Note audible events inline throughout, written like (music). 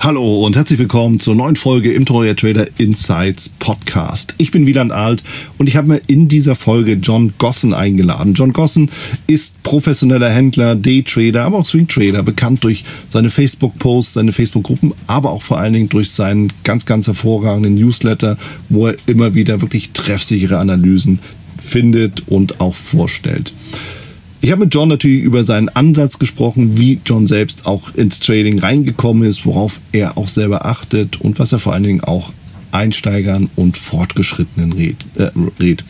Hallo und herzlich willkommen zur neuen Folge im Troyer Trader Insights Podcast. Ich bin Wieland Alt und ich habe mir in dieser Folge John Gossen eingeladen. John Gossen ist professioneller Händler, Daytrader, aber auch Swingtrader, bekannt durch seine Facebook-Posts, seine Facebook-Gruppen, aber auch vor allen Dingen durch seinen ganz, ganz hervorragenden Newsletter, wo er immer wieder wirklich treffsichere Analysen findet und auch vorstellt. Ich habe mit John natürlich über seinen Ansatz gesprochen, wie John selbst auch ins Trading reingekommen ist, worauf er auch selber achtet und was er vor allen Dingen auch Einsteigern und Fortgeschrittenen rät. Äh, rät.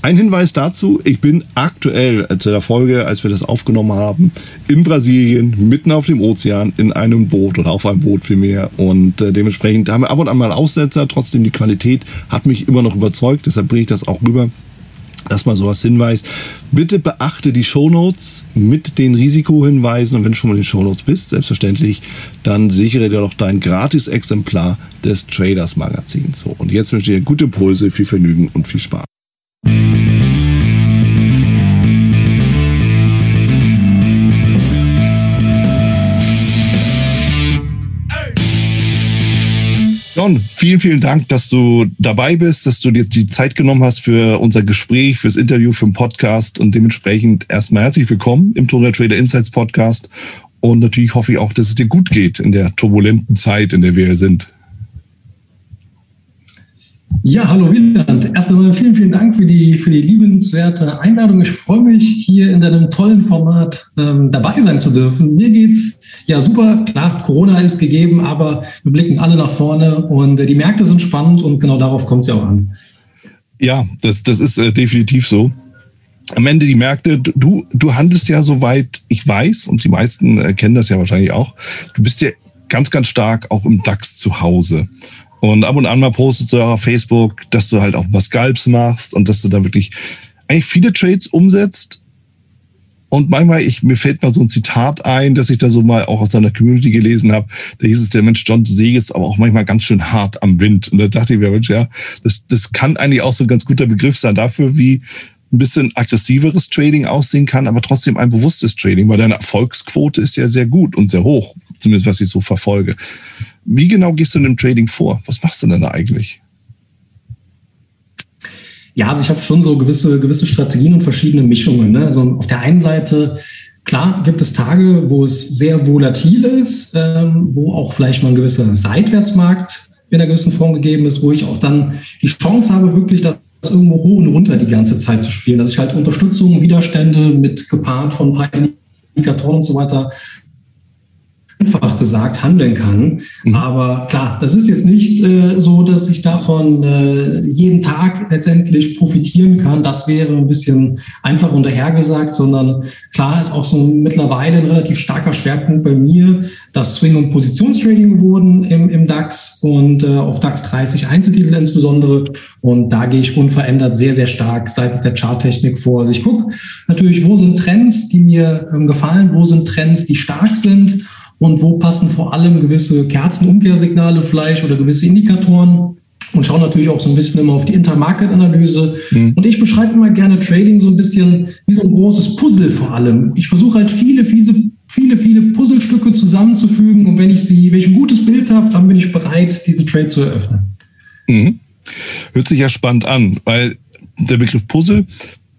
Ein Hinweis dazu, ich bin aktuell zu der Folge, als wir das aufgenommen haben, in Brasilien, mitten auf dem Ozean, in einem Boot oder auf einem Boot vielmehr. Und äh, dementsprechend haben wir ab und an mal Aussetzer, trotzdem die Qualität hat mich immer noch überzeugt, deshalb bringe ich das auch rüber erstmal sowas hinweist. Bitte beachte die Shownotes mit den Risikohinweisen und wenn du schon mal in den Shownotes bist, selbstverständlich, dann sichere dir doch dein Gratis-Exemplar des Traders Magazins. So, und jetzt wünsche ich dir gute Impulse, viel Vergnügen und viel Spaß. John, vielen, vielen Dank, dass du dabei bist, dass du dir die Zeit genommen hast für unser Gespräch, fürs Interview, für den Podcast und dementsprechend erstmal herzlich willkommen im Total Trader Insights Podcast. Und natürlich hoffe ich auch, dass es dir gut geht in der turbulenten Zeit, in der wir sind. Ja, hallo Wieland. Erst einmal vielen, vielen Dank für die, für die liebenswerte Einladung. Ich freue mich, hier in deinem tollen Format ähm, dabei sein zu dürfen. Mir geht's ja super. Klar, Corona ist gegeben, aber wir blicken alle nach vorne und äh, die Märkte sind spannend und genau darauf kommt es ja auch an. Ja, das, das ist äh, definitiv so. Am Ende die Märkte, du, du handelst ja soweit ich weiß, und die meisten äh, kennen das ja wahrscheinlich auch, du bist ja ganz, ganz stark auch im DAX zu Hause. Und ab und an mal postest du auf Facebook, dass du halt auch was Scalps machst und dass du da wirklich eigentlich viele Trades umsetzt. Und manchmal, ich, mir fällt mal so ein Zitat ein, dass ich da so mal auch aus seiner Community gelesen habe. Da hieß es, der Mensch John Säge ist aber auch manchmal ganz schön hart am Wind. Und da dachte ich mir, Mensch, ja, das, das kann eigentlich auch so ein ganz guter Begriff sein dafür, wie ein bisschen aggressiveres Trading aussehen kann, aber trotzdem ein bewusstes Trading, weil deine Erfolgsquote ist ja sehr gut und sehr hoch, zumindest was ich so verfolge. Wie genau gehst du in dem Trading vor? Was machst du denn da eigentlich? Ja, also ich habe schon so gewisse, gewisse Strategien und verschiedene Mischungen. Ne? Also auf der einen Seite, klar, gibt es Tage, wo es sehr volatil ist, ähm, wo auch vielleicht mal ein gewisser Seitwärtsmarkt in einer gewissen Form gegeben ist, wo ich auch dann die Chance habe, wirklich das irgendwo hoch und runter die ganze Zeit zu spielen, dass ich halt Unterstützung, Widerstände mit gepaart von ein paar Indikatoren und so weiter einfach gesagt handeln kann. Mhm. Aber klar, das ist jetzt nicht äh, so, dass ich davon äh, jeden Tag letztendlich profitieren kann. Das wäre ein bisschen einfach unterhergesagt, sondern klar ist auch so mittlerweile ein relativ starker Schwerpunkt bei mir, das Swing- und Positionstrading geworden im, im DAX und äh, auf DAX 30 Einzeltitel insbesondere. Und da gehe ich unverändert sehr, sehr stark seitens der Charttechnik vor. Also ich gucke natürlich, wo sind Trends, die mir ähm, gefallen, wo sind Trends, die stark sind und wo passen vor allem gewisse Kerzenumkehrsignale vielleicht oder gewisse Indikatoren und schauen natürlich auch so ein bisschen immer auf die Intermarket-Analyse. Mhm. Und ich beschreibe immer gerne Trading so ein bisschen wie so ein großes Puzzle vor allem. Ich versuche halt viele, viele, viele, viele Puzzlestücke zusammenzufügen und wenn ich sie, wenn ich ein gutes Bild habe, dann bin ich bereit, diese Trade zu eröffnen. Mhm. Hört sich ja spannend an, weil der Begriff Puzzle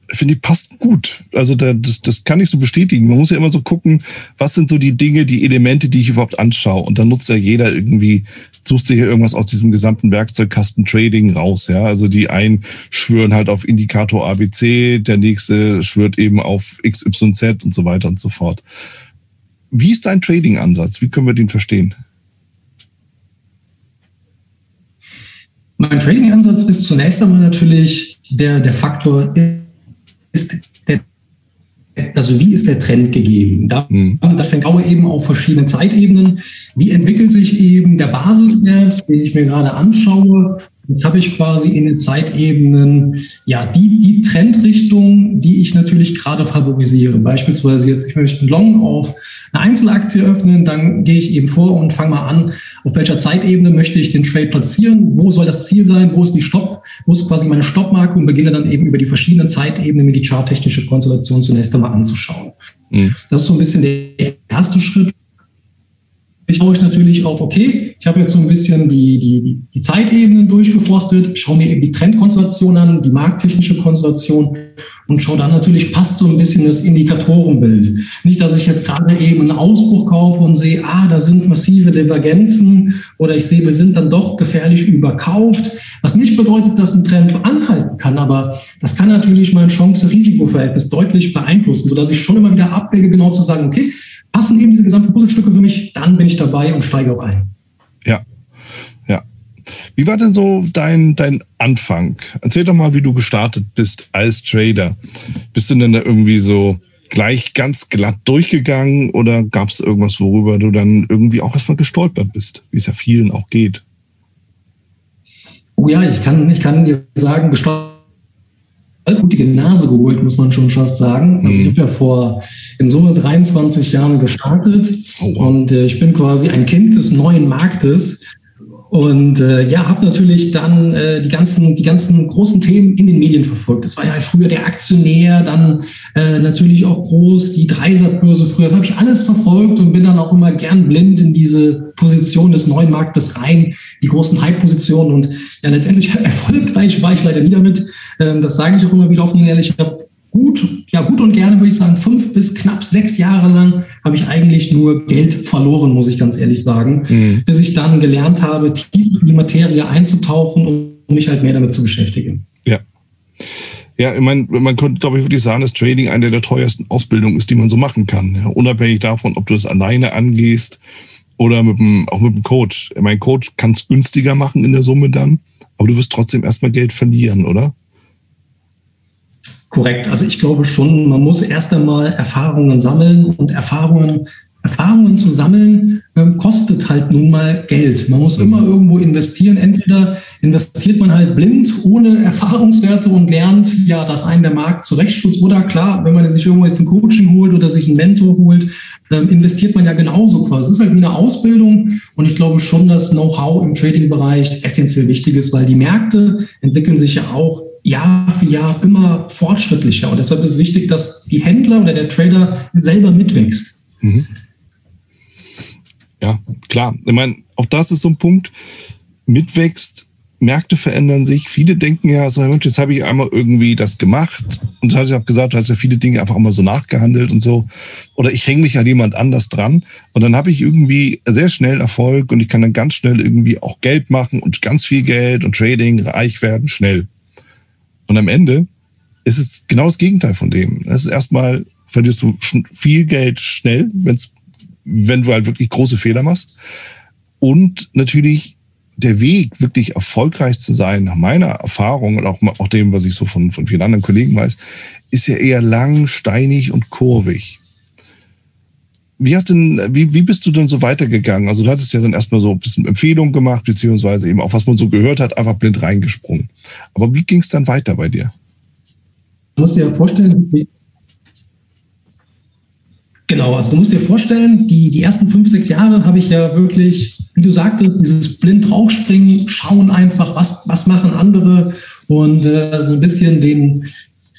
finde ich, passt gut. Also da, das, das kann ich so bestätigen. Man muss ja immer so gucken, was sind so die Dinge, die Elemente, die ich überhaupt anschaue. Und dann nutzt ja jeder irgendwie, sucht sich ja irgendwas aus diesem gesamten Werkzeugkasten Trading raus. Ja, also die einen schwören halt auf Indikator ABC, der nächste schwört eben auf XYZ und so weiter und so fort. Wie ist dein Trading-Ansatz? Wie können wir den verstehen? Mein Trading-Ansatz ist zunächst einmal natürlich der, der Faktor, ist der, also wie ist der Trend gegeben? Da, mhm. da fängt auch eben auf verschiedenen Zeitebenen. Wie entwickelt sich eben der Basiswert, den ich mir gerade anschaue? Habe ich quasi in den Zeitebenen ja die, die Trendrichtung, die ich natürlich gerade favorisiere. Beispielsweise jetzt, ich möchte einen Long auf eine Einzelaktie öffnen, dann gehe ich eben vor und fange mal an, auf welcher Zeitebene möchte ich den Trade platzieren, wo soll das Ziel sein, wo ist die Stopp, wo ist quasi meine Stoppmarke und beginne dann eben über die verschiedenen Zeitebenen mir die charttechnische Konstellation zunächst einmal anzuschauen. Mhm. Das ist so ein bisschen der erste Schritt schaue ich natürlich auch, okay, ich habe jetzt so ein bisschen die, die, die Zeitebenen durchgeforstet, schaue mir eben die Trendkonstellation an, die markttechnische Konstellation und schaue dann natürlich, passt so ein bisschen das Indikatorenbild. Nicht, dass ich jetzt gerade eben einen Ausbruch kaufe und sehe, ah, da sind massive Divergenzen oder ich sehe, wir sind dann doch gefährlich überkauft, was nicht bedeutet, dass ein Trend anhalten kann, aber das kann natürlich mein Chance-Risiko-Verhältnis deutlich beeinflussen, sodass ich schon immer wieder abwäge, genau zu sagen, okay, passen eben diese gesamten Puzzlestücke für mich, dann bin ich dabei und steige auch ein. Wie war denn so dein, dein Anfang? Erzähl doch mal, wie du gestartet bist als Trader. Bist du denn da irgendwie so gleich ganz glatt durchgegangen oder gab es irgendwas, worüber du dann irgendwie auch erstmal gestolpert bist, wie es ja vielen auch geht? Oh ja, ich kann, ich kann dir sagen, gestolpert blutige Nase geholt, muss man schon fast sagen. Also ich mhm. habe ja vor in Summe 23 Jahren gestartet oh, wow. und äh, ich bin quasi ein Kind des neuen Marktes und äh, ja, habe natürlich dann äh, die ganzen die ganzen großen Themen in den Medien verfolgt. Das war ja früher der Aktionär, dann äh, natürlich auch groß die Dreiserbörse früher. Das habe ich alles verfolgt und bin dann auch immer gern blind in diese Position des neuen Marktes rein, die großen Hype-Positionen und ja letztendlich (laughs) erfolgreich war ich leider nie damit. Ähm, das sage ich auch immer wieder offen und ehrlich. Ich habe gut, ja gut und gerne würde ich sagen, fünf bis knapp sechs Jahre lang habe ich eigentlich nur Geld verloren, muss ich ganz ehrlich sagen, mhm. bis ich dann gelernt habe, tief in die Materie einzutauchen und mich halt mehr damit zu beschäftigen. Ja. Ja, ich meine, man könnte, glaube ich, wirklich sagen, dass Trading eine der teuersten Ausbildungen ist, die man so machen kann. Ja, unabhängig davon, ob du das alleine angehst oder mit dem, auch mit dem Coach. Mein Coach kann es günstiger machen in der Summe dann, aber du wirst trotzdem erstmal Geld verlieren, oder? Korrekt. Also ich glaube schon, man muss erst einmal Erfahrungen sammeln und Erfahrungen, Erfahrungen zu sammeln, ähm, kostet halt nun mal Geld. Man muss immer irgendwo investieren. Entweder investiert man halt blind, ohne Erfahrungswerte und lernt, ja, dass einen der Markt zurechtstutzt. Oder klar, wenn man sich irgendwo jetzt ein Coaching holt oder sich einen Mentor holt, ähm, investiert man ja genauso quasi. Es ist halt wie eine Ausbildung. Und ich glaube schon, dass Know-how im Trading-Bereich essentiell wichtig ist, weil die Märkte entwickeln sich ja auch Jahr für Jahr immer fortschrittlicher. Und deshalb ist es wichtig, dass die Händler oder der Trader selber mitwächst. Mhm. Ja, klar. Ich meine, auch das ist so ein Punkt. Mitwächst, Märkte verändern sich. Viele denken ja, so, Mensch, jetzt habe ich einmal irgendwie das gemacht. Und du hast ja auch gesagt, du hast ja viele Dinge einfach immer so nachgehandelt und so. Oder ich hänge mich an jemand anders dran. Und dann habe ich irgendwie sehr schnell Erfolg und ich kann dann ganz schnell irgendwie auch Geld machen und ganz viel Geld und Trading, reich werden, schnell. Und am Ende ist es genau das Gegenteil von dem. Das ist erstmal, verlierst du viel Geld schnell, wenn's, wenn du halt wirklich große Fehler machst. Und natürlich der Weg, wirklich erfolgreich zu sein, nach meiner Erfahrung und auch, auch dem, was ich so von, von vielen anderen Kollegen weiß, ist ja eher lang, steinig und kurvig. Wie hast denn, wie, wie bist du denn so weitergegangen? Also du hattest ja dann erstmal so ein bisschen Empfehlungen gemacht, beziehungsweise eben auch was man so gehört hat, einfach blind reingesprungen. Aber wie ging es dann weiter bei dir? Du musst dir ja vorstellen, Genau, also du musst dir vorstellen, die, die ersten fünf, sechs Jahre habe ich ja wirklich, wie du sagtest, dieses blind draufspringen, schauen einfach, was, was machen andere und äh, so ein bisschen den,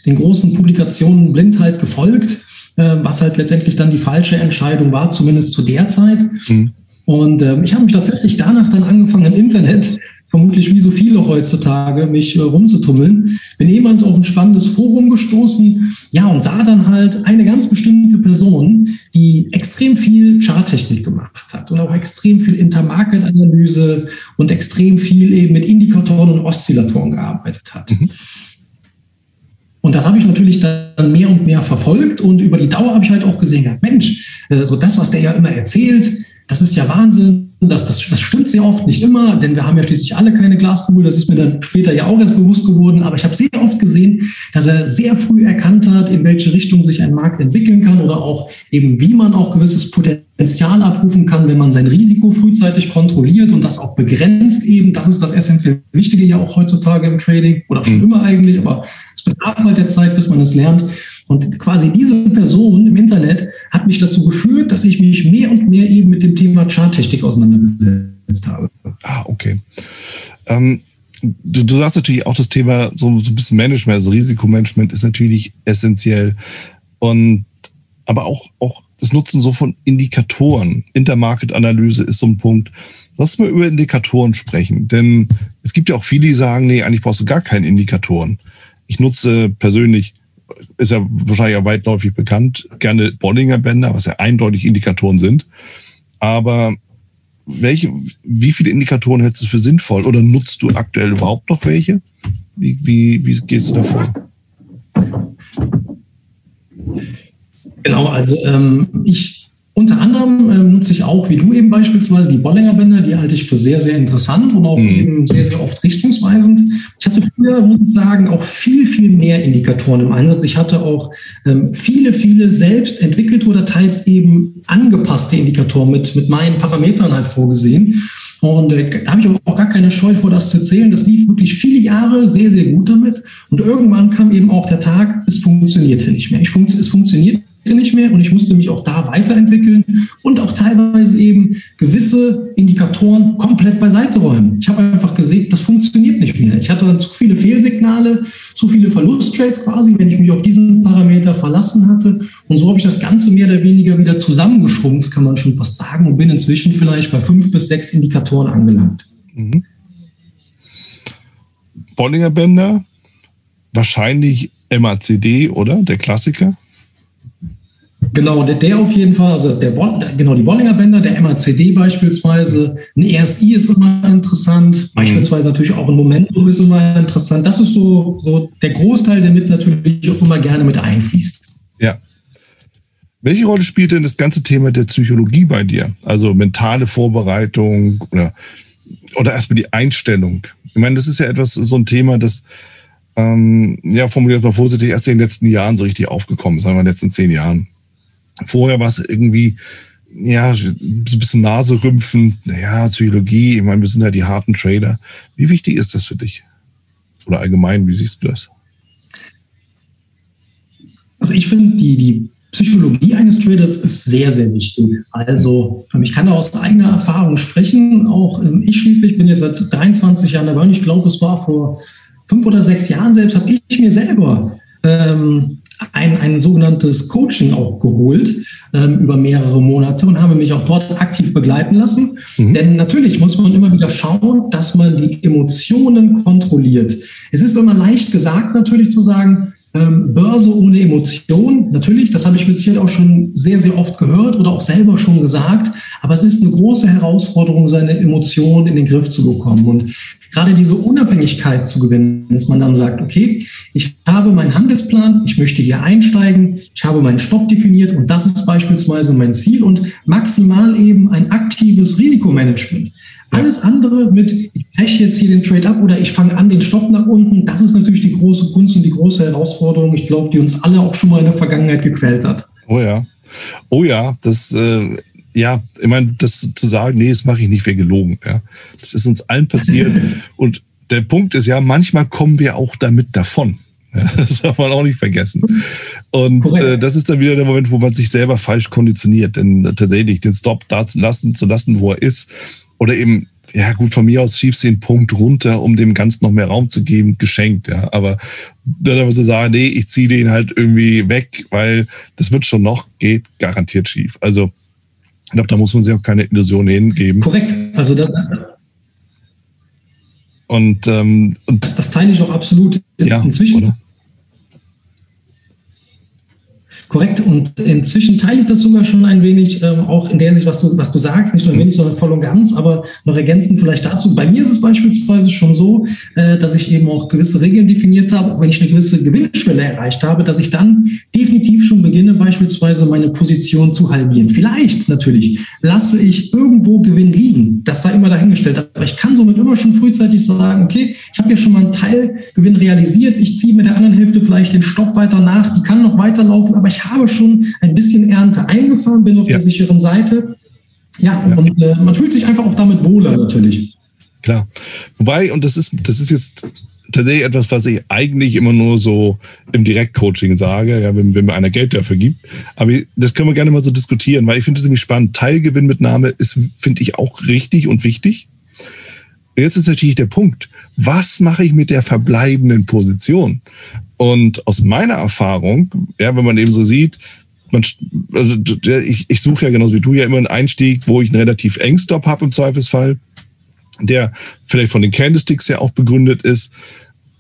den großen Publikationen blind halt gefolgt. Äh, was halt letztendlich dann die falsche Entscheidung war, zumindest zu der Zeit. Mhm. Und äh, ich habe mich tatsächlich danach dann angefangen im Internet, (laughs) vermutlich wie so viele heutzutage, mich äh, rumzutummeln. Bin jemals auf ein spannendes Forum gestoßen, ja, und sah dann halt eine ganz bestimmte Person, die extrem viel Charttechnik gemacht hat und auch extrem viel Intermarket-Analyse und extrem viel eben mit Indikatoren und Oszillatoren gearbeitet hat. Mhm. Und das habe ich natürlich dann mehr und mehr verfolgt und über die Dauer habe ich halt auch gesehen, Mensch, äh, so das, was der ja immer erzählt, das ist ja Wahnsinn. Das, das, das stimmt sehr oft nicht immer, denn wir haben ja schließlich alle keine Glaskugel. Das ist mir dann später ja auch erst bewusst geworden. Aber ich habe sehr oft gesehen, dass er sehr früh erkannt hat, in welche Richtung sich ein Markt entwickeln kann oder auch eben, wie man auch gewisses Potenzial Potenzial abrufen kann, wenn man sein Risiko frühzeitig kontrolliert und das auch begrenzt eben. Das ist das essentiell Wichtige ja auch heutzutage im Trading oder schon mhm. immer eigentlich, aber es bedarf halt der Zeit, bis man es lernt. Und quasi diese Person im Internet hat mich dazu geführt, dass ich mich mehr und mehr eben mit dem Thema Charttechnik auseinandergesetzt habe. Ah, okay. Ähm, du, du sagst natürlich auch das Thema so, so ein bisschen Management, also Risikomanagement ist natürlich essentiell. Und aber auch, auch das Nutzen so von Indikatoren. Intermarket-Analyse ist so ein Punkt. Lass mal über Indikatoren sprechen, denn es gibt ja auch viele, die sagen, nee, eigentlich brauchst du gar keine Indikatoren. Ich nutze persönlich, ist ja wahrscheinlich ja weitläufig bekannt, gerne Bollinger Bänder, was ja eindeutig Indikatoren sind. Aber welche, wie viele Indikatoren hältst du für sinnvoll oder nutzt du aktuell überhaupt noch welche? Wie, wie, wie gehst du davor? Genau, also ähm, ich unter anderem ähm, nutze ich auch, wie du eben beispielsweise, die Bollinger Bänder, die halte ich für sehr, sehr interessant und auch mhm. eben sehr, sehr oft richtungsweisend. Ich hatte früher, muss ich sagen, auch viel, viel mehr Indikatoren im Einsatz. Ich hatte auch ähm, viele, viele selbst entwickelte oder teils eben angepasste Indikatoren mit, mit meinen Parametern halt vorgesehen. Und äh, da habe ich aber auch gar keine Scheu vor, das zu erzählen. Das lief wirklich viele Jahre sehr, sehr gut damit. Und irgendwann kam eben auch der Tag, es funktionierte nicht mehr. Ich fun es funktioniert nicht mehr und ich musste mich auch da weiterentwickeln und auch teilweise eben gewisse Indikatoren komplett beiseite räumen. Ich habe einfach gesehen, das funktioniert nicht mehr. Ich hatte dann zu viele Fehlsignale, zu viele Verlusttrades quasi, wenn ich mich auf diesen Parameter verlassen hatte. Und so habe ich das Ganze mehr oder weniger wieder zusammengeschrumpft, kann man schon fast sagen, und bin inzwischen vielleicht bei fünf bis sechs Indikatoren angelangt. Mhm. Bollinger Bänder, wahrscheinlich MACD, oder? Der Klassiker? Genau, der, der auf jeden Fall, also der bon, genau die Bollinger Bänder, der MACD beispielsweise, ein ESI ist immer interessant, mhm. beispielsweise natürlich auch ein Momentum ist immer interessant. Das ist so, so der Großteil, der mit natürlich auch immer gerne mit einfließt. Ja. Welche Rolle spielt denn das ganze Thema der Psychologie bei dir? Also mentale Vorbereitung oder, oder erstmal die Einstellung? Ich meine, das ist ja etwas, so ein Thema, das, ähm, ja, formuliert mal vorsichtig, erst in den letzten Jahren so richtig aufgekommen ist, sagen wir in den letzten zehn Jahren. Vorher war es irgendwie, ja, so ein bisschen Naserümpfen, naja, Psychologie, ich meine, wir sind ja die harten Trader. Wie wichtig ist das für dich? Oder allgemein, wie siehst du das? Also ich finde, die, die Psychologie eines Traders ist sehr, sehr wichtig. Also ähm, ich kann da aus eigener Erfahrung sprechen. Auch ähm, ich schließlich bin jetzt seit 23 Jahren dabei und ich glaube, es war vor fünf oder sechs Jahren selbst, habe ich mir selber ähm, ein, ein sogenanntes Coaching auch geholt ähm, über mehrere Monate und habe mich auch dort aktiv begleiten lassen. Mhm. Denn natürlich muss man immer wieder schauen, dass man die Emotionen kontrolliert. Es ist immer leicht gesagt natürlich zu sagen, ähm, Börse ohne Emotion, natürlich, das habe ich mit Sicherheit auch schon sehr, sehr oft gehört oder auch selber schon gesagt, aber es ist eine große Herausforderung, seine Emotionen in den Griff zu bekommen. Und gerade diese Unabhängigkeit zu gewinnen, dass man dann sagt, okay, ich habe meinen Handelsplan, ich möchte hier einsteigen, ich habe meinen Stopp definiert und das ist beispielsweise mein Ziel und maximal eben ein aktives Risikomanagement. Alles andere mit, ich breche jetzt hier den Trade ab oder ich fange an, den Stopp nach unten, das ist natürlich die große Kunst und die große Herausforderung, ich glaube, die uns alle auch schon mal in der Vergangenheit gequält hat. Oh ja. Oh ja, das äh, ja, ich meine, das zu sagen, nee, das mache ich nicht, wäre gelogen. Ja. Das ist uns allen passiert. (laughs) Und der Punkt ist ja, manchmal kommen wir auch damit davon. (laughs) Ja, das darf man auch nicht vergessen. Und äh, das ist dann wieder der Moment, wo man sich selber falsch konditioniert. Denn tatsächlich den Stop da zu lassen, zu lassen, wo er ist. Oder eben, ja gut, von mir aus schiebst du den Punkt runter, um dem Ganzen noch mehr Raum zu geben, geschenkt. Ja. Aber dann aber so sagen, nee, ich ziehe den halt irgendwie weg, weil das wird schon noch, geht garantiert schief. Also ich glaube, da muss man sich auch keine Illusionen hingeben. Korrekt. Also da, und, ähm, und das, das, teile ich auch absolut ja, inzwischen. Oder? Korrekt. Und inzwischen teile ich das sogar schon ein wenig, ähm, auch in der Hinsicht, was du, was du sagst, nicht nur ein wenig, sondern voll und ganz, aber noch ergänzend vielleicht dazu. Bei mir ist es beispielsweise schon so, äh, dass ich eben auch gewisse Regeln definiert habe, auch wenn ich eine gewisse Gewinnschwelle erreicht habe, dass ich dann definitiv schon beginne, beispielsweise meine Position zu halbieren. Vielleicht natürlich lasse ich irgendwo Gewinn liegen. Das sei immer dahingestellt. Aber ich kann somit immer schon frühzeitig sagen, okay, ich habe ja schon mal einen Teil Gewinn realisiert. Ich ziehe mit der anderen Hälfte vielleicht den Stopp weiter nach. Die kann noch weiterlaufen, aber ich ich habe schon ein bisschen Ernte eingefahren, bin auf ja. der sicheren Seite. Ja, ja. und äh, man fühlt sich einfach auch damit wohler natürlich. Klar. Wobei, und das ist, das ist jetzt tatsächlich etwas, was ich eigentlich immer nur so im Direktcoaching sage, ja, wenn, wenn mir einer Geld dafür gibt. Aber das können wir gerne mal so diskutieren, weil ich finde es nämlich spannend. Teilgewinnmitnahme ist, finde ich, auch richtig und wichtig. Jetzt ist natürlich der Punkt, was mache ich mit der verbleibenden Position? Und aus meiner Erfahrung, ja, wenn man eben so sieht, man, also ich, ich suche ja genauso wie du ja immer einen Einstieg, wo ich einen relativ engen Stop habe im Zweifelsfall der vielleicht von den Candlesticks ja auch begründet ist.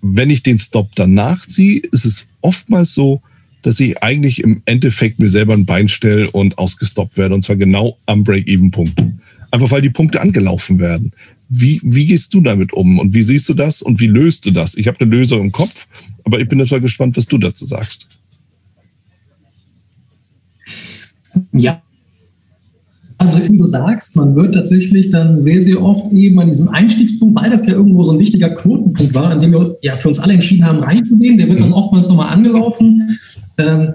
Wenn ich den Stop dann nachziehe, ist es oftmals so, dass ich eigentlich im Endeffekt mir selber ein Bein stelle und ausgestoppt werde, und zwar genau am Break-Even-Punkt. Einfach weil die Punkte angelaufen werden. Wie, wie gehst du damit um und wie siehst du das und wie löst du das? Ich habe eine Lösung im Kopf, aber ich bin total gespannt, was du dazu sagst. Ja, also wie du sagst, man wird tatsächlich dann sehr, sehr oft eben an diesem Einstiegspunkt, weil das ja irgendwo so ein wichtiger Knotenpunkt war, an dem wir ja für uns alle entschieden haben, reinzugehen, der wird dann oftmals nochmal angelaufen. Ähm,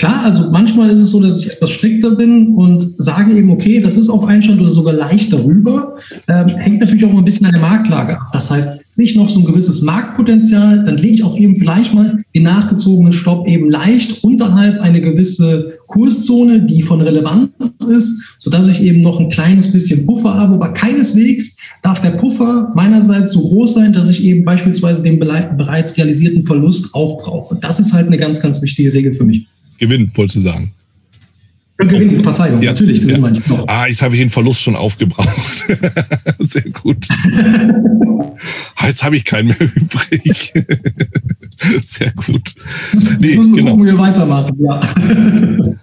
Klar, also manchmal ist es so, dass ich etwas strikter bin und sage eben, okay, das ist auf Einstand oder sogar leicht darüber. Ähm, hängt natürlich auch mal ein bisschen an der Marktlage ab. Das heißt, sehe ich noch so ein gewisses Marktpotenzial, dann lege ich auch eben vielleicht mal den nachgezogenen Stopp eben leicht unterhalb eine gewisse Kurszone, die von Relevanz ist, sodass ich eben noch ein kleines bisschen Puffer habe. Aber keineswegs darf der Puffer meinerseits so groß sein, dass ich eben beispielsweise den bereits realisierten Verlust aufbrauche. Das ist halt eine ganz, ganz wichtige Regel für mich. Gewinn, wolltest du sagen. Gewinn, Verzeihung, ja, natürlich gewinnen ja. manchmal. Ah, jetzt habe ich den Verlust schon aufgebraucht. (laughs) Sehr gut. (laughs) Jetzt habe ich keinen mehr übrig. (laughs) Sehr gut. Nee, genau. wir weitermachen, ja.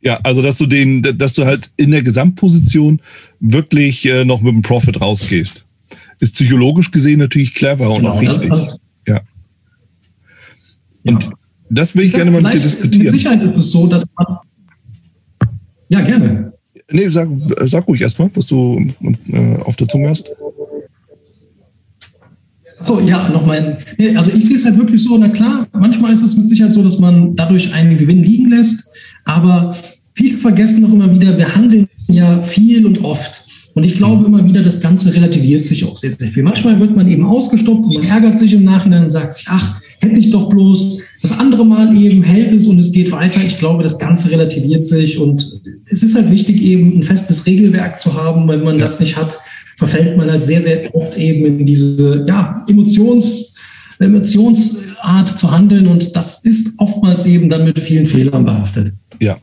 Ja, also dass du den, dass du halt in der Gesamtposition wirklich äh, noch mit dem Profit rausgehst. Ist psychologisch gesehen natürlich clever und genau, auch richtig. Das, ja. Und ja. Das will ich gerne mal mit dir diskutieren. Mit Sicherheit ist es so, dass man. Ja, gerne. Nee, sag, sag ruhig erstmal, was du äh, auf der Zunge hast. So, ja, nochmal. Also ich sehe es halt wirklich so, na klar, manchmal ist es mit Sicherheit so, dass man dadurch einen Gewinn liegen lässt, aber viele vergessen doch immer wieder, wir handeln ja viel und oft. Und ich glaube immer wieder, das Ganze relativiert sich auch sehr, sehr viel. Manchmal wird man eben ausgestoppt und man ärgert sich im Nachhinein und sagt sich, ach, hätte ich doch bloß das andere Mal eben hält es und es geht weiter. Ich glaube, das Ganze relativiert sich und es ist halt wichtig, eben ein festes Regelwerk zu haben. Wenn man das nicht hat, verfällt man halt sehr, sehr oft eben in diese ja, Emotions, Emotionsart zu handeln und das ist oftmals eben dann mit vielen Fehlern behaftet. Ja.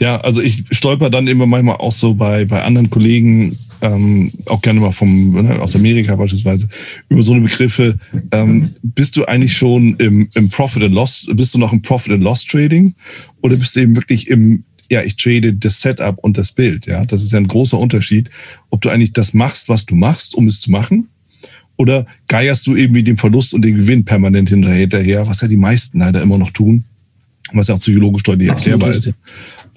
Ja, also ich stolper dann immer manchmal auch so bei, bei anderen Kollegen ähm, auch gerne mal vom, ne, aus Amerika beispielsweise, über so eine Begriffe. Ähm, bist du eigentlich schon im, im Profit and Loss, bist du noch im Profit and Loss Trading oder bist du eben wirklich im, ja, ich trade das Setup und das Bild, ja. Das ist ja ein großer Unterschied, ob du eigentlich das machst, was du machst, um es zu machen. Oder geierst du eben wie den Verlust und den Gewinn permanent hinterher, was ja die meisten leider immer noch tun, was ja auch psychologisch deutlich erklärbar ist.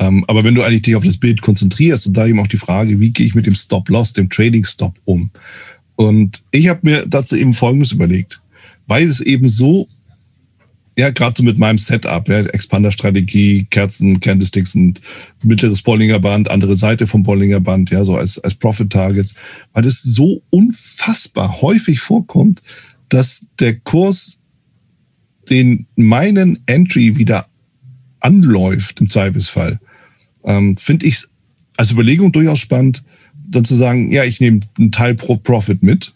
Ähm, aber wenn du eigentlich dich auf das Bild konzentrierst und da eben auch die Frage, wie gehe ich mit dem Stop-Loss, dem Trading-Stop um? Und ich habe mir dazu eben Folgendes überlegt, weil es eben so, ja, gerade so mit meinem Setup, ja, Expander-Strategie, Kerzen, Candlesticks und mittleres Bollinger Band, andere Seite vom Bollinger Band, ja, so als, als Profit-Targets, weil es so unfassbar häufig vorkommt, dass der Kurs den meinen Entry wieder anläuft im Zweifelsfall, ähm, finde ich als Überlegung durchaus spannend, dann zu sagen, ja, ich nehme einen Teil pro Profit mit,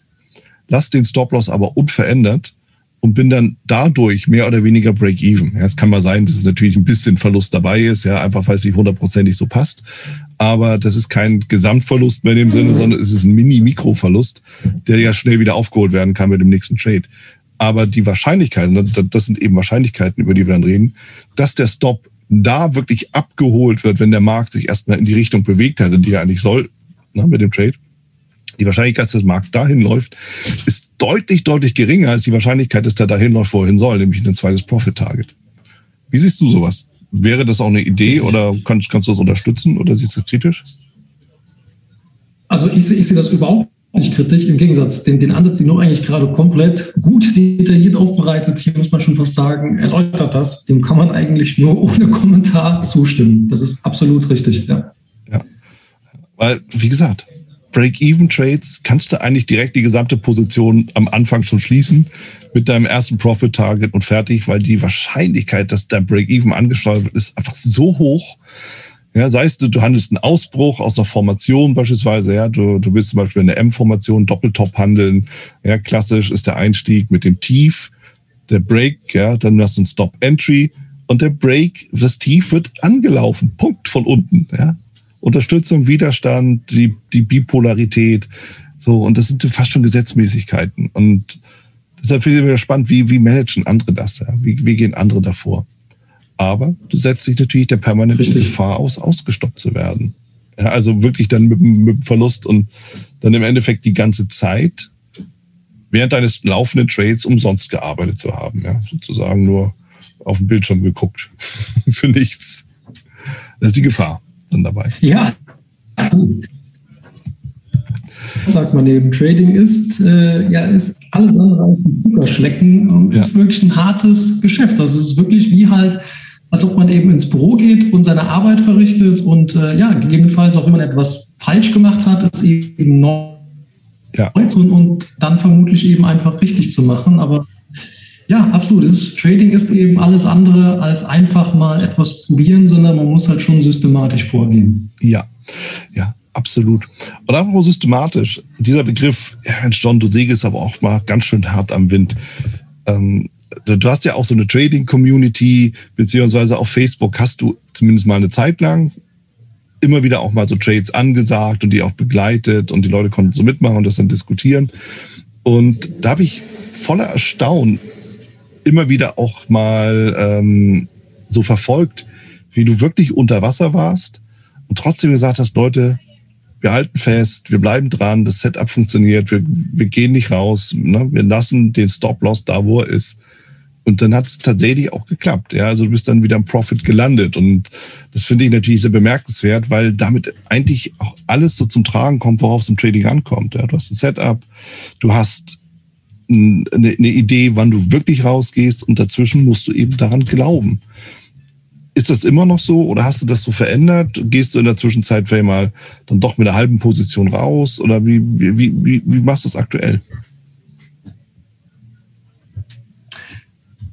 lasse den Stop-Loss aber unverändert und bin dann dadurch mehr oder weniger Break-Even. Ja, es kann mal sein, dass es natürlich ein bisschen Verlust dabei ist, ja, einfach weil es nicht hundertprozentig so passt. Aber das ist kein Gesamtverlust mehr in dem Sinne, sondern es ist ein Mini-Mikro-Verlust, der ja schnell wieder aufgeholt werden kann mit dem nächsten Trade. Aber die Wahrscheinlichkeiten, das sind eben Wahrscheinlichkeiten, über die wir dann reden, dass der Stop da wirklich abgeholt wird, wenn der Markt sich erstmal in die Richtung bewegt hat, in die er eigentlich soll, ne, mit dem Trade. Die Wahrscheinlichkeit, dass der Markt dahin läuft, ist deutlich, deutlich geringer als die Wahrscheinlichkeit, dass der dahin läuft, wohin soll, nämlich ein zweites Profit-Target. Wie siehst du sowas? Wäre das auch eine Idee oder kannst, kannst du das unterstützen oder siehst du das kritisch? Also ich, ich sehe das überhaupt nicht kritisch. Im Gegensatz, den, den Ansatz, den du eigentlich gerade komplett gut detailliert aufbereitet, hier muss man schon fast sagen, erläutert das, dem kann man eigentlich nur (laughs) ohne Kommentar zustimmen. Das ist absolut richtig, ja. Ja, weil, wie gesagt, Break-Even-Trades kannst du eigentlich direkt die gesamte Position am Anfang schon schließen mit deinem ersten Profit-Target und fertig, weil die Wahrscheinlichkeit, dass dein Break-Even angesteuert wird, ist einfach so hoch, ja, sei es, du, handelst einen Ausbruch aus einer Formation beispielsweise, ja, du, du willst zum Beispiel eine M-Formation Doppeltop handeln. Ja, klassisch ist der Einstieg mit dem Tief, der Break, ja, dann hast du einen Stop-Entry und der Break, das Tief wird angelaufen, Punkt von unten, ja. Unterstützung, Widerstand, die, die Bipolarität, so, und das sind fast schon Gesetzmäßigkeiten. Und deshalb finde ich wieder spannend, wie, wie managen andere das, ja? Wie, wie gehen andere davor? Aber du setzt dich natürlich der permanenten Richtig. Gefahr aus, ausgestoppt zu werden. Ja, also wirklich dann mit, mit dem Verlust und dann im Endeffekt die ganze Zeit während deines laufenden Trades umsonst gearbeitet zu haben. Ja, sozusagen nur auf dem Bildschirm geguckt. (laughs) Für nichts. Das ist die Gefahr dann dabei. Ja. Sagt man eben, Trading ist, äh, ja, ist alles andere als ein Zuckerschlecken und ja. ist wirklich ein hartes Geschäft. Also es ist wirklich wie halt als ob man eben ins Büro geht und seine Arbeit verrichtet und äh, ja, gegebenenfalls auch wenn man etwas falsch gemacht hat, es eben neu ja. zu und, und dann vermutlich eben einfach richtig zu machen. Aber ja, absolut. Das Trading ist eben alles andere als einfach mal etwas probieren, sondern man muss halt schon systematisch vorgehen. Ja, ja, absolut. Und auch systematisch. Dieser Begriff, ja, Mensch, John, du segelst aber auch mal ganz schön hart am Wind. Ähm, du hast ja auch so eine Trading-Community, beziehungsweise auf Facebook hast du zumindest mal eine Zeit lang immer wieder auch mal so Trades angesagt und die auch begleitet und die Leute konnten so mitmachen und das dann diskutieren. Und da habe ich voller Erstaunen immer wieder auch mal ähm, so verfolgt, wie du wirklich unter Wasser warst und trotzdem gesagt hast, Leute, wir halten fest, wir bleiben dran, das Setup funktioniert, wir, wir gehen nicht raus, ne? wir lassen den Stop-Loss da, wo er ist. Und dann hat es tatsächlich auch geklappt. Ja, also du bist dann wieder im Profit gelandet. Und das finde ich natürlich sehr bemerkenswert, weil damit eigentlich auch alles so zum Tragen kommt, worauf es im Trading ankommt. Ja, du hast ein Setup, du hast eine, eine Idee, wann du wirklich rausgehst und dazwischen musst du eben daran glauben. Ist das immer noch so oder hast du das so verändert? Gehst du in der Zwischenzeit vielleicht mal dann doch mit einer halben Position raus oder wie, wie, wie, wie machst du es aktuell?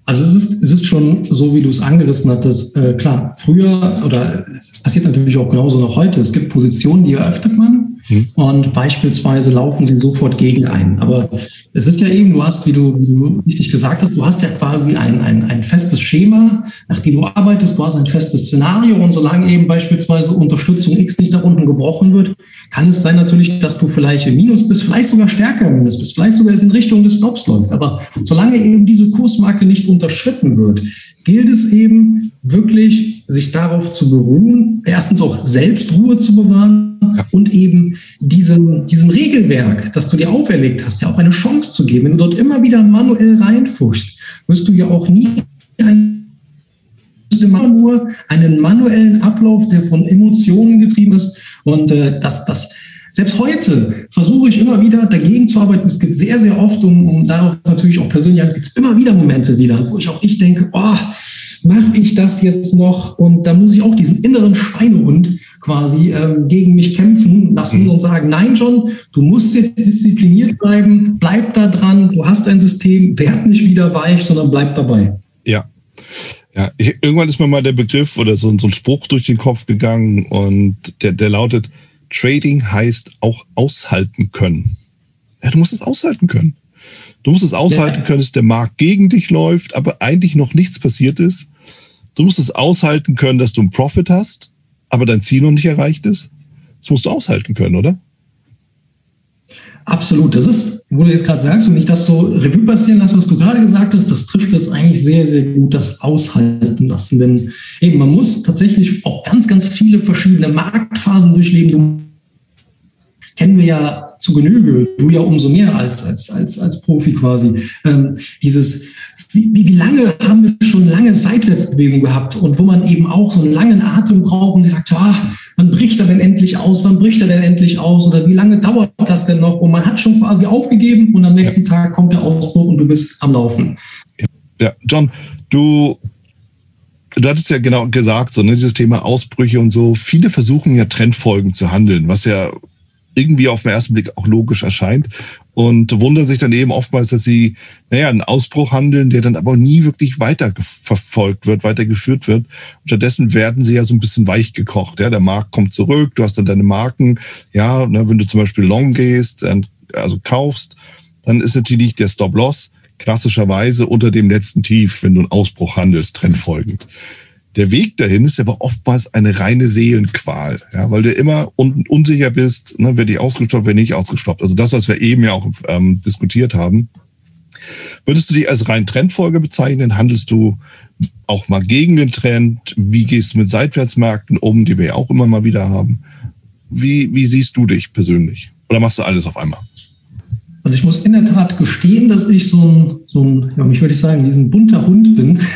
Also es ist, es ist schon so, wie du es angerissen hattest. Äh, klar, früher oder es passiert natürlich auch genauso noch heute. Es gibt Positionen, die eröffnet man Mhm. Und beispielsweise laufen sie sofort gegen einen. Aber es ist ja eben, du hast, wie du, wie du richtig gesagt hast, du hast ja quasi ein, ein, ein festes Schema, nach dem du arbeitest, du hast ein festes Szenario und solange eben beispielsweise Unterstützung X nicht nach unten gebrochen wird, kann es sein natürlich, dass du vielleicht im Minus bist, vielleicht sogar stärker im Minus bist, vielleicht sogar in Richtung des Stops läuft. Aber solange eben diese Kursmarke nicht unterschritten wird, gilt es eben wirklich, sich darauf zu beruhen, erstens auch selbst Ruhe zu bewahren, und eben diesem, diesem Regelwerk, das du dir auferlegt hast, ja auch eine Chance zu geben. Wenn du dort immer wieder manuell reinfuchst, wirst du ja auch nie ein nur einen manuellen Ablauf, der von Emotionen getrieben ist. Und äh, das, das, selbst heute versuche ich immer wieder dagegen zu arbeiten. Es gibt sehr, sehr oft, um, um darauf natürlich auch persönlich, es gibt immer wieder Momente wieder, wo ich auch ich denke, oh, mache ich das jetzt noch? Und da muss ich auch diesen inneren Schweinehund quasi ähm, gegen mich kämpfen lassen mhm. und sagen, nein, John, du musst jetzt diszipliniert bleiben, bleib da dran, du hast ein System, werd nicht wieder weich, sondern bleib dabei. Ja. Ja, ich, irgendwann ist mir mal der Begriff oder so, so ein Spruch durch den Kopf gegangen und der, der lautet, Trading heißt auch aushalten können. Ja, du musst es aushalten können. Du musst es aushalten können, dass der Markt gegen dich läuft, aber eigentlich noch nichts passiert ist. Du musst es aushalten können, dass du einen Profit hast, aber dein Ziel noch nicht erreicht ist. Das musst du aushalten können, oder? Absolut. Das ist, wo du jetzt gerade sagst und nicht das so Revue passieren lassen, was du gerade gesagt hast, das trifft das eigentlich sehr, sehr gut, das Aushalten lassen. Denn eben, man muss tatsächlich auch ganz, ganz viele verschiedene Marktphasen durchleben. Du kennen wir ja zu Genüge, du ja umso mehr als, als, als, als Profi quasi. Ähm, dieses wie, wie lange haben wir schon lange Seitwärtsbewegung gehabt und wo man eben auch so einen langen Atem braucht und sagt, ah, wann bricht er denn endlich aus, wann bricht er denn endlich aus oder wie lange dauert das denn noch? Und man hat schon quasi aufgegeben und am nächsten ja. Tag kommt der Ausbruch und du bist am Laufen. Ja, John, du du hattest ja genau gesagt, so, ne, dieses Thema Ausbrüche und so. Viele versuchen ja Trendfolgen zu handeln, was ja irgendwie auf den ersten Blick auch logisch erscheint und wundern sich dann eben oftmals, dass sie, naja, einen Ausbruch handeln, der dann aber nie wirklich weiter verfolgt wird, weitergeführt wird. Stattdessen werden sie ja so ein bisschen weich gekocht. Ja, der Markt kommt zurück, du hast dann deine Marken. Ja, ne, wenn du zum Beispiel long gehst, also kaufst, dann ist natürlich der Stop-Loss klassischerweise unter dem letzten Tief, wenn du einen Ausbruch handelst, trendfolgend. Der Weg dahin ist aber oftmals eine reine Seelenqual, ja, weil du immer un unsicher bist, ne, werde ich ausgestoppt, werde nicht ausgestoppt. Also das, was wir eben ja auch ähm, diskutiert haben. Würdest du dich als rein Trendfolge bezeichnen? Handelst du auch mal gegen den Trend? Wie gehst du mit Seitwärtsmärkten um, die wir ja auch immer mal wieder haben? Wie, wie siehst du dich persönlich? Oder machst du alles auf einmal? Also ich muss in der Tat gestehen, dass ich so ein, so ein ja, mich würde ich sagen, diesen bunter Hund bin. (laughs)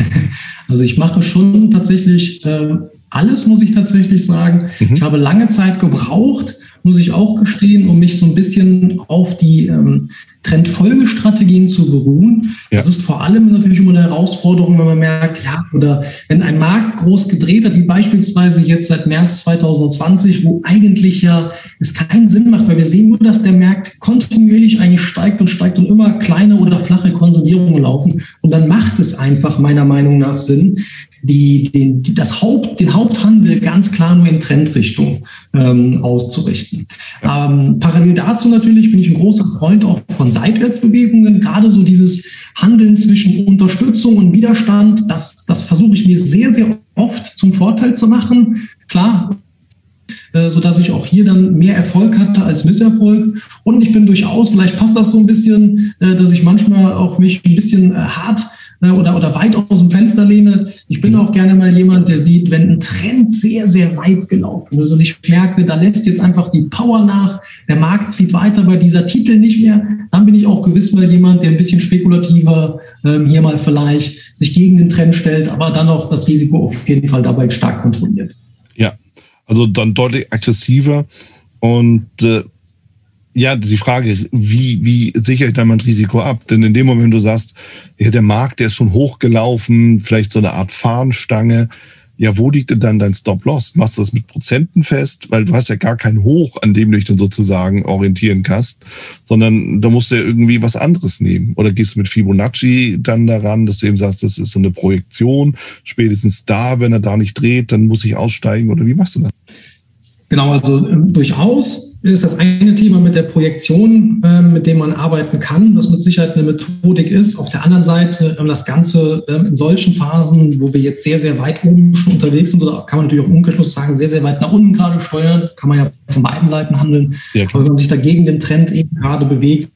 Also ich mache schon tatsächlich äh, alles, muss ich tatsächlich sagen. Mhm. Ich habe lange Zeit gebraucht, muss ich auch gestehen, um mich so ein bisschen auf die ähm, Trendfolgestrategien zu beruhen. Ja. Das ist vor allem natürlich immer eine Herausforderung, wenn man merkt, ja, oder wenn ein Markt groß gedreht hat, wie beispielsweise jetzt seit März 2020, wo eigentlich ja es keinen Sinn macht, weil wir sehen nur, dass der Markt kontinuierlich eigentlich steigt und steigt und immer kleine oder flache Konsolidierungen laufen. Und dann macht es einfach meiner Meinung nach Sinn, die, den, die, das Haupt, den Haupthandel ganz klar nur in Trendrichtung ähm, auszurichten. Ja. Ähm, parallel dazu natürlich bin ich ein großer Freund auch von Seitwärtsbewegungen, gerade so dieses Handeln zwischen Unterstützung und Widerstand, das, das versuche ich mir sehr, sehr oft zum Vorteil zu machen. Klar, äh, so dass ich auch hier dann mehr Erfolg hatte als Misserfolg. Und ich bin durchaus, vielleicht passt das so ein bisschen, äh, dass ich manchmal auch mich ein bisschen äh, hart oder, oder weit aus dem Fenster lehne. Ich bin auch gerne mal jemand, der sieht, wenn ein Trend sehr, sehr weit gelaufen ist und ich merke, da lässt jetzt einfach die Power nach, der Markt zieht weiter bei dieser Titel nicht mehr, dann bin ich auch gewiss mal jemand, der ein bisschen spekulativer ähm, hier mal vielleicht sich gegen den Trend stellt, aber dann auch das Risiko auf jeden Fall dabei stark kontrolliert. Ja, also dann deutlich aggressiver und äh ja, die Frage, wie, wie sichere ich dann mein Risiko ab? Denn in dem Moment, wenn du sagst, ja, der Markt, der ist schon hochgelaufen, vielleicht so eine Art Fahnenstange, ja, wo liegt denn dann dein Stop-Loss? Machst du das mit Prozenten fest? Weil du hast ja gar kein Hoch, an dem du dich dann sozusagen orientieren kannst, sondern da musst du ja irgendwie was anderes nehmen. Oder gehst du mit Fibonacci dann daran, dass du eben sagst, das ist so eine Projektion, spätestens da, wenn er da nicht dreht, dann muss ich aussteigen oder wie machst du das? Genau, also äh, durchaus ist das eine Thema mit der Projektion, ähm, mit dem man arbeiten kann, was mit Sicherheit eine Methodik ist. Auf der anderen Seite ähm, das Ganze ähm, in solchen Phasen, wo wir jetzt sehr, sehr weit oben schon unterwegs sind, oder kann man natürlich auch Umkehrschluss sagen, sehr, sehr weit nach unten gerade steuern, kann man ja von beiden Seiten handeln. Ja, Aber wenn man sich dagegen den Trend eben gerade bewegt,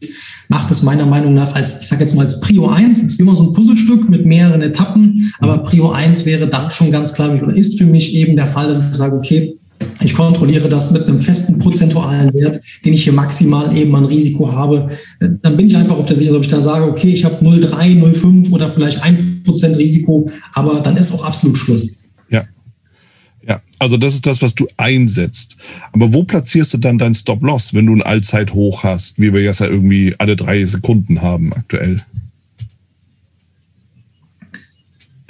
macht es meiner Meinung nach als, ich sage jetzt mal als Prio 1, das ist immer so ein Puzzlestück mit mehreren Etappen, aber Prio 1 wäre dann schon ganz klar, oder ist für mich eben der Fall, dass ich sage, okay, ich kontrolliere das mit einem festen prozentualen Wert, den ich hier maximal eben an Risiko habe. Dann bin ich einfach auf der Sicherheit, ob ich da sage, okay, ich habe 0,3, 0,5 oder vielleicht 1% Risiko, aber dann ist auch absolut Schluss. Ja. Ja, also das ist das, was du einsetzt. Aber wo platzierst du dann dein Stop-Loss, wenn du ein Allzeithoch hast, wie wir jetzt ja irgendwie alle drei Sekunden haben aktuell?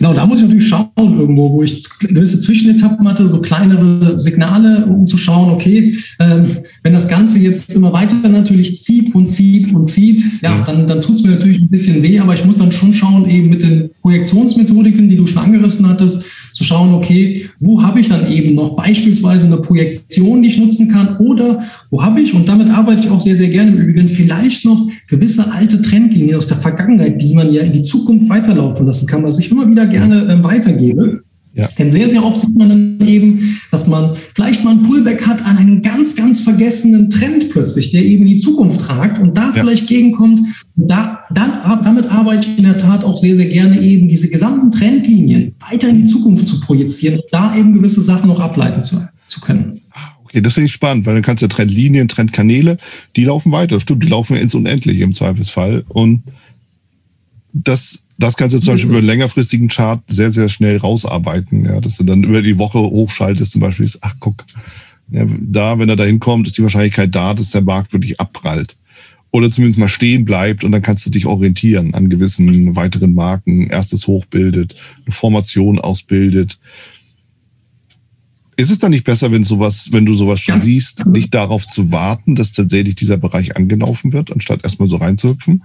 Genau, da muss ich natürlich schauen irgendwo, wo ich gewisse Zwischenetappen hatte, so kleinere Signale, um zu schauen, okay, ähm, wenn das Ganze jetzt immer weiter natürlich zieht und zieht und zieht, ja, dann, dann tut es mir natürlich ein bisschen weh, aber ich muss dann schon schauen, eben mit den Projektionsmethodiken, die du schon angerissen hattest, zu schauen, okay, wo habe ich dann eben noch beispielsweise eine Projektion, die ich nutzen kann oder wo habe ich, und damit arbeite ich auch sehr, sehr gerne im Übrigen, vielleicht noch gewisse alte Trendlinien aus der Vergangenheit, die man ja in die Zukunft weiterlaufen lassen kann, was ich immer wieder gerne äh, weitergebe. Ja. Denn sehr, sehr oft sieht man dann eben, dass man vielleicht mal ein Pullback hat an einen ganz, ganz vergessenen Trend plötzlich, der eben die Zukunft ragt und da ja. vielleicht gegenkommt. Und da, dann, damit arbeite ich in der Tat auch sehr, sehr gerne eben diese gesamten Trendlinien weiter in die Zukunft zu projizieren, da eben gewisse Sachen noch ableiten zu, zu können. Okay, das finde ich spannend, weil dann kannst du Trendlinien, Trendkanäle, die laufen weiter. Stimmt, die laufen ins Unendliche im Zweifelsfall. Und das das kannst du zum Beispiel über einen längerfristigen Chart sehr, sehr schnell rausarbeiten, ja, dass du dann über die Woche hochschaltest, zum Beispiel, ach guck, ja, da, wenn er da hinkommt, ist die Wahrscheinlichkeit da, dass der Markt wirklich abprallt. Oder zumindest mal stehen bleibt und dann kannst du dich orientieren an gewissen weiteren Marken, erstes Hoch bildet, eine Formation ausbildet. Ist es dann nicht besser, wenn sowas, wenn du sowas schon siehst, nicht darauf zu warten, dass tatsächlich dieser Bereich angelaufen wird, anstatt erstmal so reinzuhüpfen?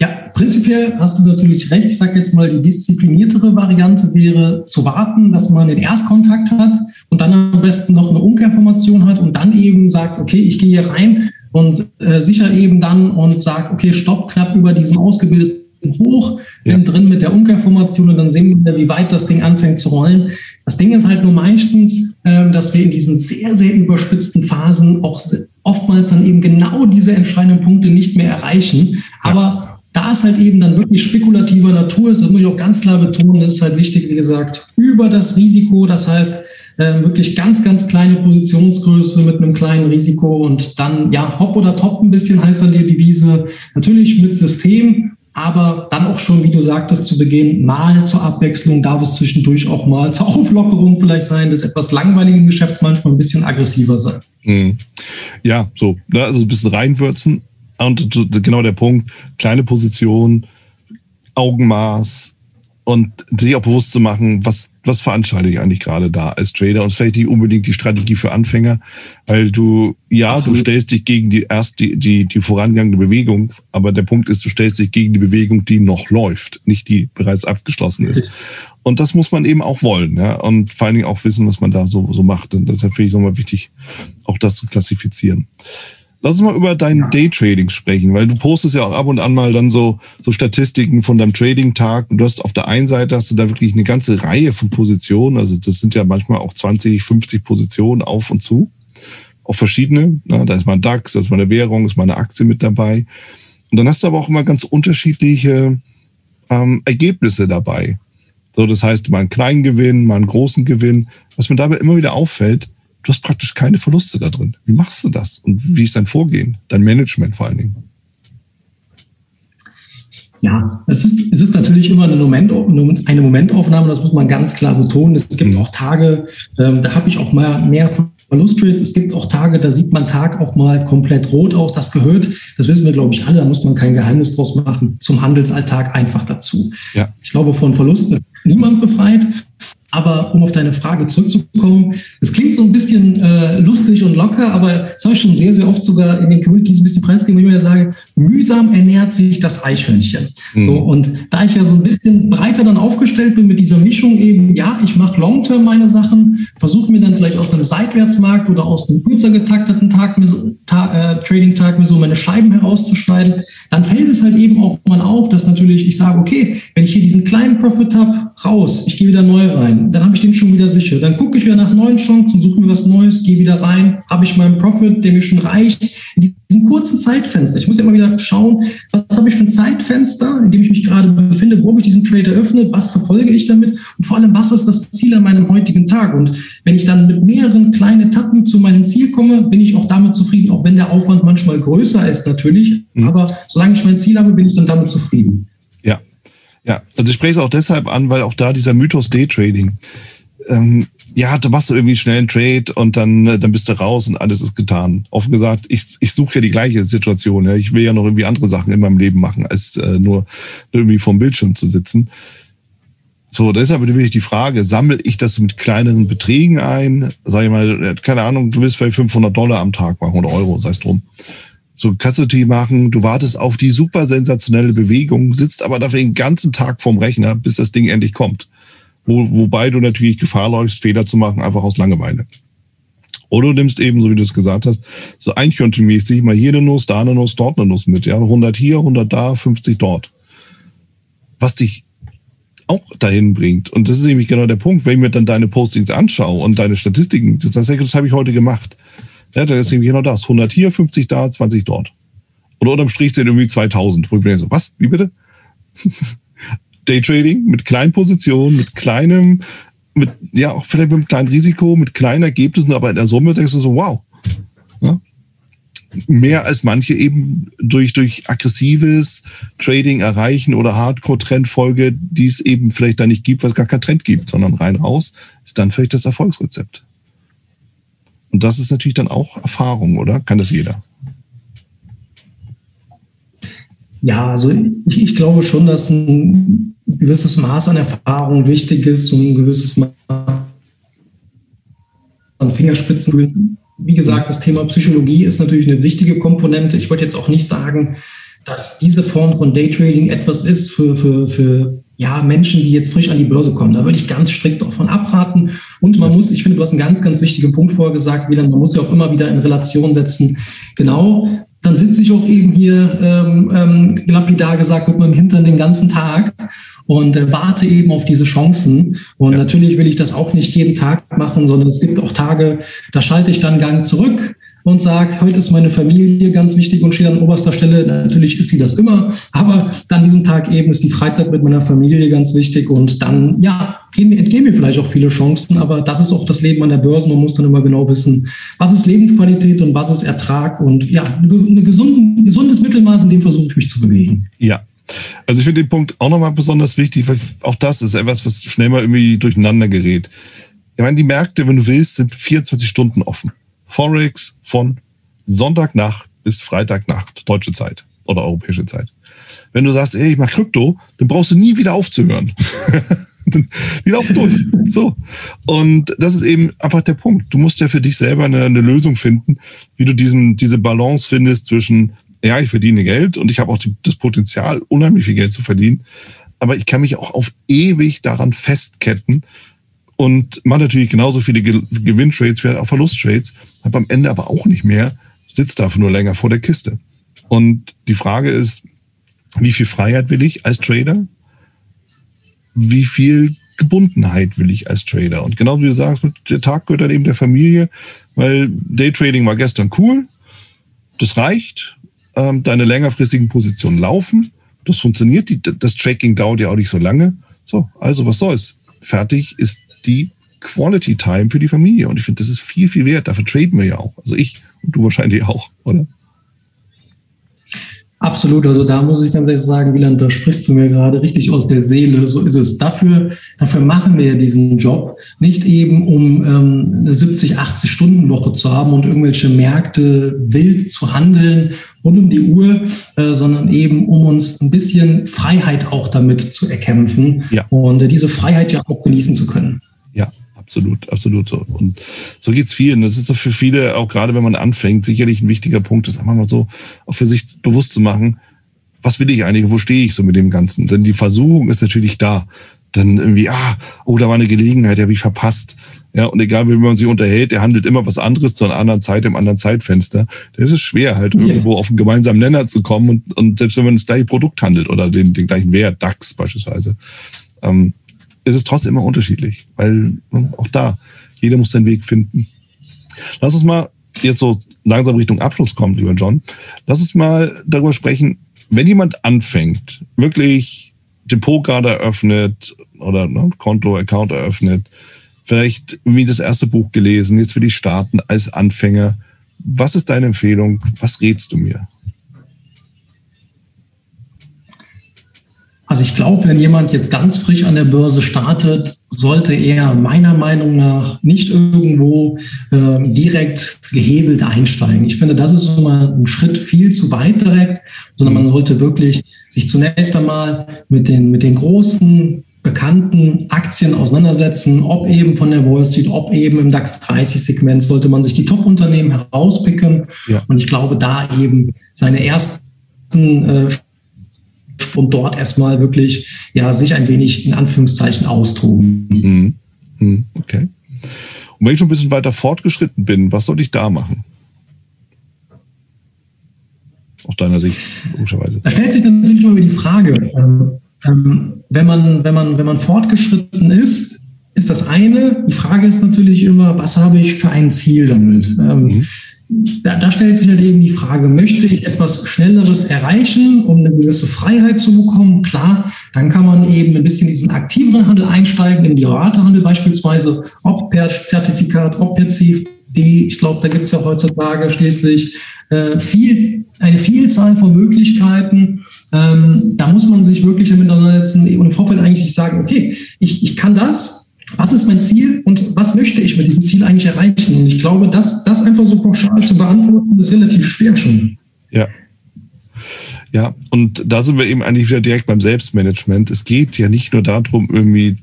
Ja, prinzipiell hast du natürlich recht. Ich sage jetzt mal, die diszipliniertere Variante wäre zu warten, dass man den Erstkontakt hat und dann am besten noch eine Umkehrformation hat und dann eben sagt, okay, ich gehe hier rein und äh, sicher eben dann und sage, okay, stopp knapp über diesen ausgebildeten hoch, bin ja. drin mit der Umkehrformation und dann sehen wir, wie weit das Ding anfängt zu rollen. Das Ding ist halt nur meistens, äh, dass wir in diesen sehr, sehr überspitzten Phasen auch oftmals dann eben genau diese entscheidenden Punkte nicht mehr erreichen. Aber da es halt eben dann wirklich spekulativer Natur ist, das muss ich auch ganz klar betonen, ist halt wichtig, wie gesagt, über das Risiko, das heißt, äh, wirklich ganz, ganz kleine Positionsgröße mit einem kleinen Risiko und dann, ja, hopp oder top ein bisschen heißt dann die Devise. Natürlich mit System, aber dann auch schon, wie du sagtest zu Beginn, mal zur Abwechslung, darf es zwischendurch auch mal zur (laughs) Auflockerung vielleicht sein, des etwas langweiligen Geschäfts manchmal ein bisschen aggressiver sein. Mhm. Ja, so, ne, also ein bisschen reinwürzen, und genau der Punkt, kleine Position, Augenmaß und sich auch bewusst zu machen, was, was veranstalte ich eigentlich gerade da als Trader und vielleicht nicht unbedingt die Strategie für Anfänger, weil du, ja, Absolut. du stellst dich gegen die erst die, die, die vorangegangene Bewegung, aber der Punkt ist, du stellst dich gegen die Bewegung, die noch läuft, nicht die bereits abgeschlossen ist. (laughs) Und das muss man eben auch wollen, ja, und vor allen Dingen auch wissen, was man da so, so macht. Und deshalb finde ich nochmal wichtig, auch das zu klassifizieren. Lass uns mal über dein Daytrading sprechen, weil du postest ja auch ab und an mal dann so, so Statistiken von deinem Trading-Tag und du hast auf der einen Seite hast du da wirklich eine ganze Reihe von Positionen, also das sind ja manchmal auch 20, 50 Positionen auf und zu, auch verschiedene, ne? da ist mal ein DAX, da ist mal eine Währung, ist mal eine Aktie mit dabei und dann hast du aber auch immer ganz unterschiedliche ähm, Ergebnisse dabei. So, das heißt, mal einen kleinen Gewinn, mal einen großen Gewinn. Was mir dabei immer wieder auffällt, du hast praktisch keine Verluste da drin. Wie machst du das? Und wie ist dein Vorgehen, dein Management vor allen Dingen? Ja, es ist, es ist natürlich immer eine, Moment, eine Momentaufnahme, das muss man ganz klar betonen. Es gibt mhm. auch Tage, ähm, da habe ich auch mal mehr Verlustrates. Es gibt auch Tage, da sieht man Tag auch mal komplett rot aus. Das gehört, das wissen wir, glaube ich, alle, da muss man kein Geheimnis draus machen, zum Handelsalltag einfach dazu. Ja. Ich glaube, von Verlusten ist niemand befreit. Aber um auf deine Frage zurückzukommen, es klingt so ein bisschen äh, lustig und locker, aber das habe ich schon sehr, sehr oft sogar in den Communities ein bisschen preisgegeben, wo ich mir sage, mühsam ernährt sich das Eichhörnchen. Mhm. So, und da ich ja so ein bisschen breiter dann aufgestellt bin mit dieser Mischung eben, ja, ich mache Long-Term meine Sachen, versuche mir dann vielleicht aus einem Seitwärtsmarkt oder aus einem kürzer getakteten Tag, ta äh, Trading-Tag mir so meine Scheiben herauszuschneiden, dann fällt es halt eben auch mal auf, dass natürlich ich sage, okay, wenn ich hier diesen kleinen Profit habe, raus, ich gehe wieder neu rein dann habe ich den schon wieder sicher. Dann gucke ich wieder nach neuen Chancen, suche mir was Neues, gehe wieder rein, habe ich meinen Profit, der mir schon reicht. In diesem kurzen Zeitfenster. Ich muss ja immer wieder schauen, was habe ich für ein Zeitfenster, in dem ich mich gerade befinde, wo habe ich diesen Trade eröffnet, was verfolge ich damit und vor allem, was ist das Ziel an meinem heutigen Tag? Und wenn ich dann mit mehreren kleinen Etappen zu meinem Ziel komme, bin ich auch damit zufrieden, auch wenn der Aufwand manchmal größer ist natürlich. Mhm. Aber solange ich mein Ziel habe, bin ich dann damit zufrieden. Ja, also ich spreche es auch deshalb an, weil auch da dieser Mythos Daytrading. Ähm, ja, du machst irgendwie schnell einen Trade und dann, äh, dann bist du raus und alles ist getan. Offen gesagt, ich, ich suche ja die gleiche Situation. Ja. Ich will ja noch irgendwie andere Sachen in meinem Leben machen, als äh, nur irgendwie vorm Bildschirm zu sitzen. So, deshalb natürlich die Frage, sammle ich das mit kleineren Beträgen ein? Sag ich mal, äh, keine Ahnung, du willst vielleicht 500 Dollar am Tag machen oder Euro, sei es drum so Custody machen, du wartest auf die super sensationelle Bewegung, sitzt aber dafür den ganzen Tag vorm Rechner, bis das Ding endlich kommt. Wo, wobei du natürlich Gefahr läufst, Fehler zu machen, einfach aus Langeweile. Oder du nimmst eben, so wie du es gesagt hast, so Eichhörnchenmäßig mal hier eine Nuss, da eine Nuss, dort eine Nuss mit. Ja, 100 hier, 100 da, 50 dort. Was dich auch dahin bringt. Und das ist nämlich genau der Punkt, wenn ich mir dann deine Postings anschaue und deine Statistiken, das, das, das habe ich heute gemacht. Ja, da ist eben genau das. 100 hier, 50 da, 20 dort. Oder unterm Strich sind irgendwie 2000. Wo ich mir so, was? Wie bitte? (laughs) Daytrading mit kleinen Positionen, mit kleinem, mit, ja, auch vielleicht mit einem kleinen Risiko, mit kleinen Ergebnissen, aber in der Summe denkst du so, wow. Ja? mehr als manche eben durch, durch aggressives Trading erreichen oder Hardcore-Trendfolge, die es eben vielleicht da nicht gibt, weil es gar keinen Trend gibt, sondern rein raus, ist dann vielleicht das Erfolgsrezept. Und das ist natürlich dann auch Erfahrung, oder? Kann das jeder? Ja, also ich, ich glaube schon, dass ein gewisses Maß an Erfahrung wichtig ist und ein gewisses Maß an Fingerspitzen wie gesagt, das Thema Psychologie ist natürlich eine wichtige Komponente. Ich wollte jetzt auch nicht sagen, dass diese Form von Daytrading etwas ist für, für, für ja, Menschen, die jetzt frisch an die Börse kommen. Da würde ich ganz strikt davon abraten. Und man muss, ich finde, du hast einen ganz, ganz wichtigen Punkt vorher gesagt, wieder, man muss ja auch immer wieder in Relation setzen. Genau, dann sitze ich auch eben hier, ähm, ähm, lapidar gesagt, mit meinem Hintern den ganzen Tag und äh, warte eben auf diese Chancen. Und ja. natürlich will ich das auch nicht jeden Tag machen, sondern es gibt auch Tage, da schalte ich dann Gang zurück und sage, heute ist meine Familie ganz wichtig und steht an oberster Stelle. Natürlich ist sie das immer, aber an diesem Tag eben ist die Freizeit mit meiner Familie ganz wichtig und dann, ja, entgehen mir vielleicht auch viele Chancen, aber das ist auch das Leben an der Börse. Man muss dann immer genau wissen, was ist Lebensqualität und was ist Ertrag und ja, ein gesundes Mittelmaß, in dem versuche ich mich zu bewegen. Ja, also ich finde den Punkt auch nochmal besonders wichtig, weil auch das ist etwas, was schnell mal irgendwie durcheinander gerät. Ich meine, die Märkte, wenn du willst, sind 24 Stunden offen. Forex von Sonntagnacht bis Freitagnacht, deutsche Zeit oder europäische Zeit. Wenn du sagst, ey, ich mach Krypto, dann brauchst du nie wieder aufzuhören. (laughs) die laufen durch. So. Und das ist eben einfach der Punkt. Du musst ja für dich selber eine, eine Lösung finden, wie du diesen, diese Balance findest zwischen ja, ich verdiene Geld und ich habe auch die, das Potenzial, unheimlich viel Geld zu verdienen. Aber ich kann mich auch auf ewig daran festketten und mache natürlich genauso viele Gewinntrades wie auch Verlusttrades, habe am Ende aber auch nicht mehr, sitzt dafür nur länger vor der Kiste. Und die Frage ist, wie viel Freiheit will ich als Trader? Wie viel Gebundenheit will ich als Trader? Und genau wie du sagst, der Tag gehört dann eben der Familie, weil Daytrading war gestern cool. Das reicht ähm, deine längerfristigen Positionen laufen. Das funktioniert. Das Tracking dauert ja auch nicht so lange. So, also was soll's? Fertig ist die Quality Time für die Familie. Und ich finde, das ist viel, viel wert. Dafür traden wir ja auch. Also ich und du wahrscheinlich auch, oder? Absolut, also da muss ich ganz ehrlich sagen, Wieland, da sprichst du mir gerade richtig aus der Seele. So ist es. Dafür, dafür machen wir ja diesen Job. Nicht eben, um ähm, eine 70, 80 Stunden Woche zu haben und irgendwelche Märkte wild zu handeln rund um die Uhr, äh, sondern eben, um uns ein bisschen Freiheit auch damit zu erkämpfen ja. und äh, diese Freiheit ja auch genießen zu können. Ja, absolut, absolut so. Und so geht's vielen. Das ist doch für viele, auch gerade wenn man anfängt, sicherlich ein wichtiger Punkt, das einfach mal so auch für sich bewusst zu machen. Was will ich eigentlich? Wo stehe ich so mit dem Ganzen? Denn die Versuchung ist natürlich da. Dann irgendwie, ah, oh, da war eine Gelegenheit, die habe ich verpasst. Ja, und egal wie man sich unterhält, der handelt immer was anderes zu einer anderen Zeit, im anderen Zeitfenster. Das ist schwer, halt yeah. irgendwo auf einen gemeinsamen Nenner zu kommen und, und selbst wenn man das gleiche Produkt handelt oder den, den gleichen Wert, DAX beispielsweise. Ähm, ist es trotzdem immer unterschiedlich, weil ne, auch da, jeder muss seinen Weg finden. Lass uns mal jetzt so langsam Richtung Abschluss kommen, lieber John. Lass uns mal darüber sprechen, wenn jemand anfängt, wirklich Depot gerade eröffnet oder ne, Konto, Account eröffnet, vielleicht wie das erste Buch gelesen, jetzt will ich starten als Anfänger. Was ist deine Empfehlung? Was rätst du mir? Also ich glaube, wenn jemand jetzt ganz frisch an der Börse startet, sollte er meiner Meinung nach nicht irgendwo äh, direkt gehebelt einsteigen. Ich finde, das ist immer ein Schritt viel zu weit direkt, sondern man sollte wirklich sich zunächst einmal mit den, mit den großen bekannten Aktien auseinandersetzen, ob eben von der Wall Street, ob eben im DAX 30 Segment, sollte man sich die Top-Unternehmen herauspicken. Ja. Und ich glaube, da eben seine ersten äh, und dort erstmal wirklich ja sich ein wenig in Anführungszeichen austoben. Mhm. mhm. Okay. Und wenn ich schon ein bisschen weiter fortgeschritten bin, was soll ich da machen? Aus deiner Sicht, logischerweise. Da stellt sich natürlich immer die Frage, ähm, ähm, wenn, man, wenn, man, wenn man fortgeschritten ist, ist das eine. Die Frage ist natürlich immer, was habe ich für ein Ziel damit? Ähm, mhm da, da, stellt sich halt eben die Frage, möchte ich etwas Schnelleres erreichen, um eine gewisse Freiheit zu bekommen? Klar, dann kann man eben ein bisschen in diesen aktiveren Handel einsteigen, in die Ratehandel beispielsweise, ob per Zertifikat, ob per die, ich glaube, da gibt es ja heutzutage schließlich äh, viel, eine Vielzahl von Möglichkeiten. Ähm, da muss man sich wirklich damit auseinandersetzen und im Vorfeld eigentlich sich sagen, okay, ich, ich kann das, was ist mein Ziel und was möchte ich mit diesem Ziel eigentlich erreichen? Und ich glaube, das, das einfach so pauschal zu beantworten, ist relativ schwer schon. Ja. Ja, und da sind wir eben eigentlich wieder direkt beim Selbstmanagement. Es geht ja nicht nur darum, irgendwie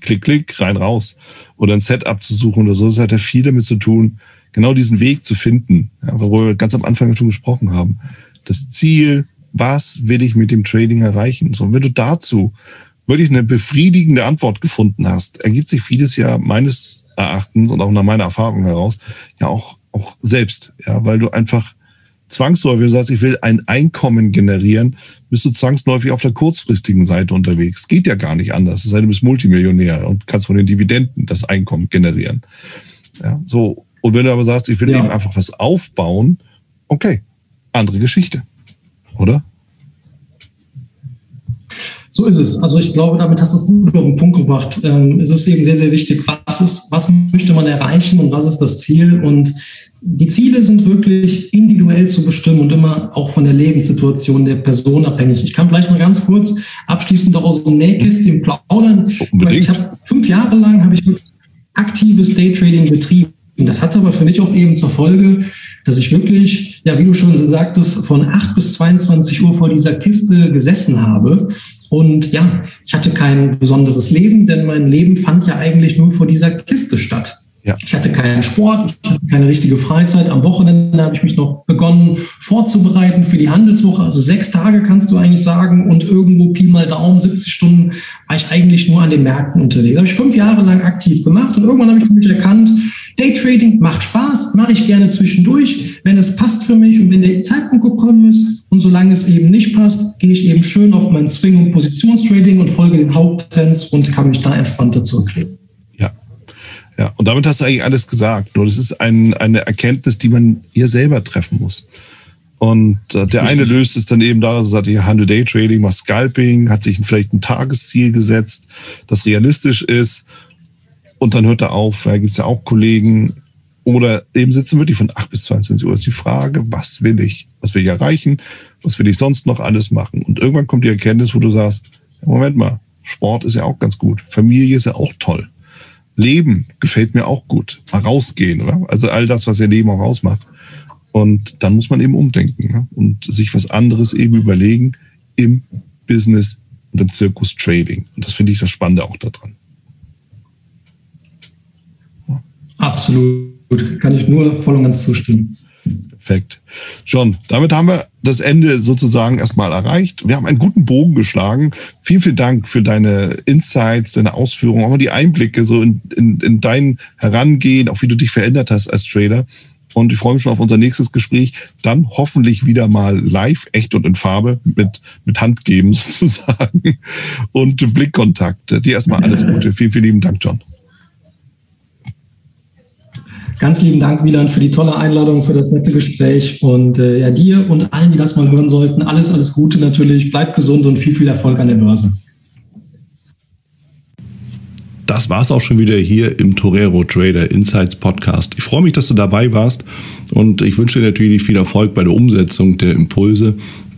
klick, klick, rein, raus oder ein Setup zu suchen oder so. Es hat ja viel damit zu tun, genau diesen Weg zu finden, ja, worüber wir ganz am Anfang schon gesprochen haben. Das Ziel, was will ich mit dem Trading erreichen? So, wenn du dazu wirklich eine befriedigende Antwort gefunden hast, ergibt sich vieles ja meines Erachtens und auch nach meiner Erfahrung heraus ja auch, auch selbst, ja, weil du einfach zwangsläufig, wenn du sagst, ich will ein Einkommen generieren, bist du zwangsläufig auf der kurzfristigen Seite unterwegs. Geht ja gar nicht anders. Es sei denn, du bist Multimillionär und kannst von den Dividenden das Einkommen generieren. Ja, so. Und wenn du aber sagst, ich will ja. eben einfach was aufbauen, okay, andere Geschichte. Oder? So ist es. Also ich glaube, damit hast du es gut auf den Punkt gebracht. Ähm, es ist eben sehr, sehr wichtig, was ist, was möchte man erreichen und was ist das Ziel? Und die Ziele sind wirklich individuell zu bestimmen und immer auch von der Lebenssituation der Person abhängig. Ich kann vielleicht mal ganz kurz abschließend auch aus dem Nähkästchen plaudern. Unbedingt. Ich habe fünf Jahre lang habe ich aktives Daytrading betrieben. Und das hat aber für mich auch eben zur Folge, dass ich wirklich, ja, wie du schon sagtest, von 8 bis 22 Uhr vor dieser Kiste gesessen habe und ja, ich hatte kein besonderes Leben, denn mein Leben fand ja eigentlich nur vor dieser Kiste statt. Ja. Ich hatte keinen Sport, ich hatte keine richtige Freizeit. Am Wochenende habe ich mich noch begonnen vorzubereiten für die Handelswoche. Also sechs Tage kannst du eigentlich sagen und irgendwo Pi mal Daumen, 70 Stunden war ich eigentlich nur an den Märkten unterwegs. Habe ich fünf Jahre lang aktiv gemacht und irgendwann habe ich mich erkannt, Daytrading macht Spaß, mache ich gerne zwischendurch, wenn es passt für mich und wenn der Zeitpunkt gekommen ist. Und solange es eben nicht passt, gehe ich eben schön auf mein Swing- und Positionstrading und folge den Haupttrends und kann mich da entspannter zurücklegen. Ja, und damit hast du eigentlich alles gesagt. Nur das ist ein, eine Erkenntnis, die man hier selber treffen muss. Und äh, der eine löst es dann eben da, also sagt, ihr handelt Daytrading, macht Scalping, hat sich vielleicht ein Tagesziel gesetzt, das realistisch ist. Und dann hört er auf. Da gibt's ja auch Kollegen. Oder eben sitzen wirklich von 8 bis 22 Uhr. Das ist die Frage, was will ich? Was will ich erreichen? Was will ich sonst noch alles machen? Und irgendwann kommt die Erkenntnis, wo du sagst, Moment mal, Sport ist ja auch ganz gut. Familie ist ja auch toll. Leben gefällt mir auch gut. Mal rausgehen, oder? Also all das, was ihr Leben auch ausmacht. Und dann muss man eben umdenken ne? und sich was anderes eben überlegen im Business und im Zirkus Trading. Und das finde ich das Spannende auch daran. Absolut. Kann ich nur voll und ganz zustimmen. Perfekt. John, damit haben wir das Ende sozusagen erstmal erreicht. Wir haben einen guten Bogen geschlagen. Vielen, vielen Dank für deine Insights, deine Ausführungen, auch die Einblicke so in, in, in dein Herangehen, auch wie du dich verändert hast als Trader. Und ich freue mich schon auf unser nächstes Gespräch. Dann hoffentlich wieder mal live, echt und in Farbe mit, mit Handgeben (laughs) sozusagen und Blickkontakt. Dir erstmal alles Gute. Vielen, vielen lieben Dank, John. Ganz lieben Dank, Wieland, für die tolle Einladung, für das nette Gespräch. Und äh, ja, dir und allen, die das mal hören sollten, alles, alles Gute natürlich. Bleibt gesund und viel, viel Erfolg an der Börse. Das war es auch schon wieder hier im Torero Trader Insights Podcast. Ich freue mich, dass du dabei warst und ich wünsche dir natürlich viel Erfolg bei der Umsetzung der Impulse